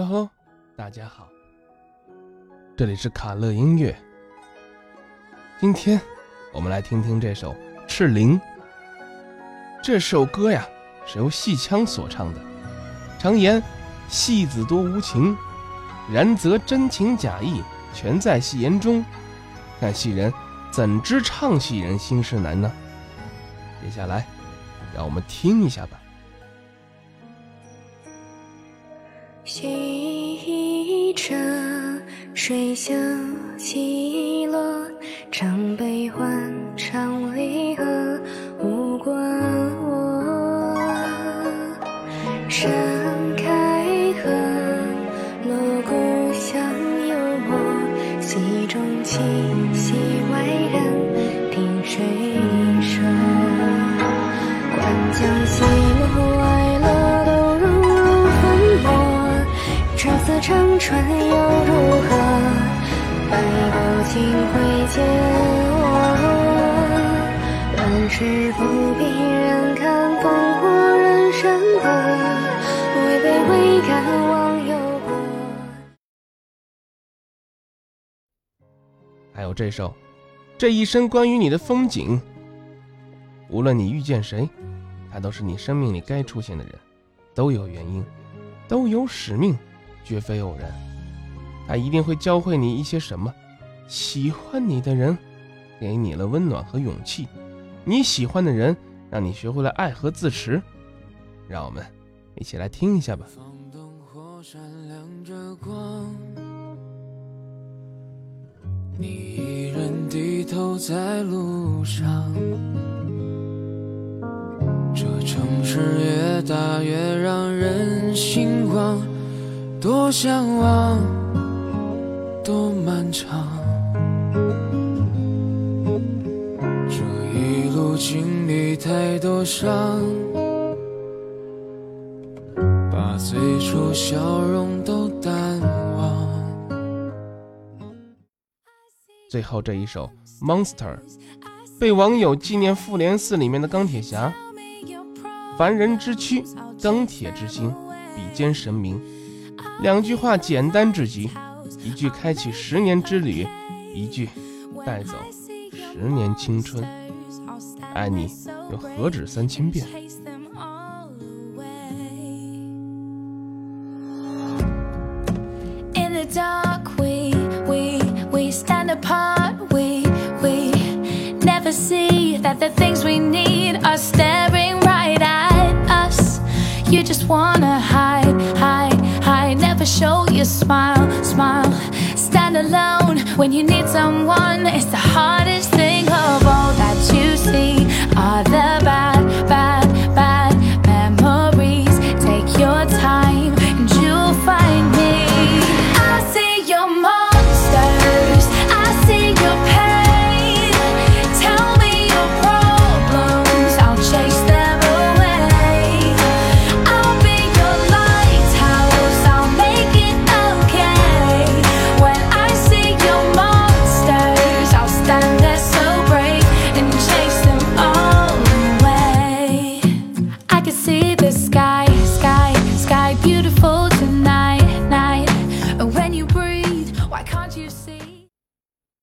Hello，大家好，这里是卡乐音乐。今天我们来听听这首《赤灵》。这首歌呀是由戏腔所唱的。常言戏子多无情，然则真情假意全在戏言中。看戏人怎知唱戏人心事难呢？接下来，让我们听一下吧。细车水袖起落，唱悲欢，唱离合，无关我。山开合，锣鼓响又默，戏中情，长春又如何？百斗尽会见我，乱世不必人看烽火人山河，未悲未敢忘忧国。还有这首《这一生关于你的风景》，无论你遇见谁，他都是你生命里该出现的人，都有原因，都有使命，绝非偶然。他一定会教会你一些什么。喜欢你的人，给你了温暖和勇气；你喜欢的人，让你学会了爱和自持。让我们一起来听一下吧。灯火闪亮着光，你一人低头在路上。这城市越大越让人心慌，多向往，多漫长。这一路经历太多伤。把最初笑容都淡忘。最后这一首《Monster》被网友纪念复联四里面的钢铁侠。凡人之躯，钢铁之心，比肩神明。两句话简单至极，一句开启十年之旅，一句带走十年青春。爱你又何止三千遍？In the dark, we we we stand apart. We we never see that the things we need are staring right at us. You just wanna show your smile, smile. Stand alone when you need someone. It's the hardest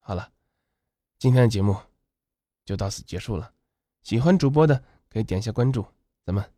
好了，今天的节目就到此结束了。喜欢主播的可以点一下关注，咱们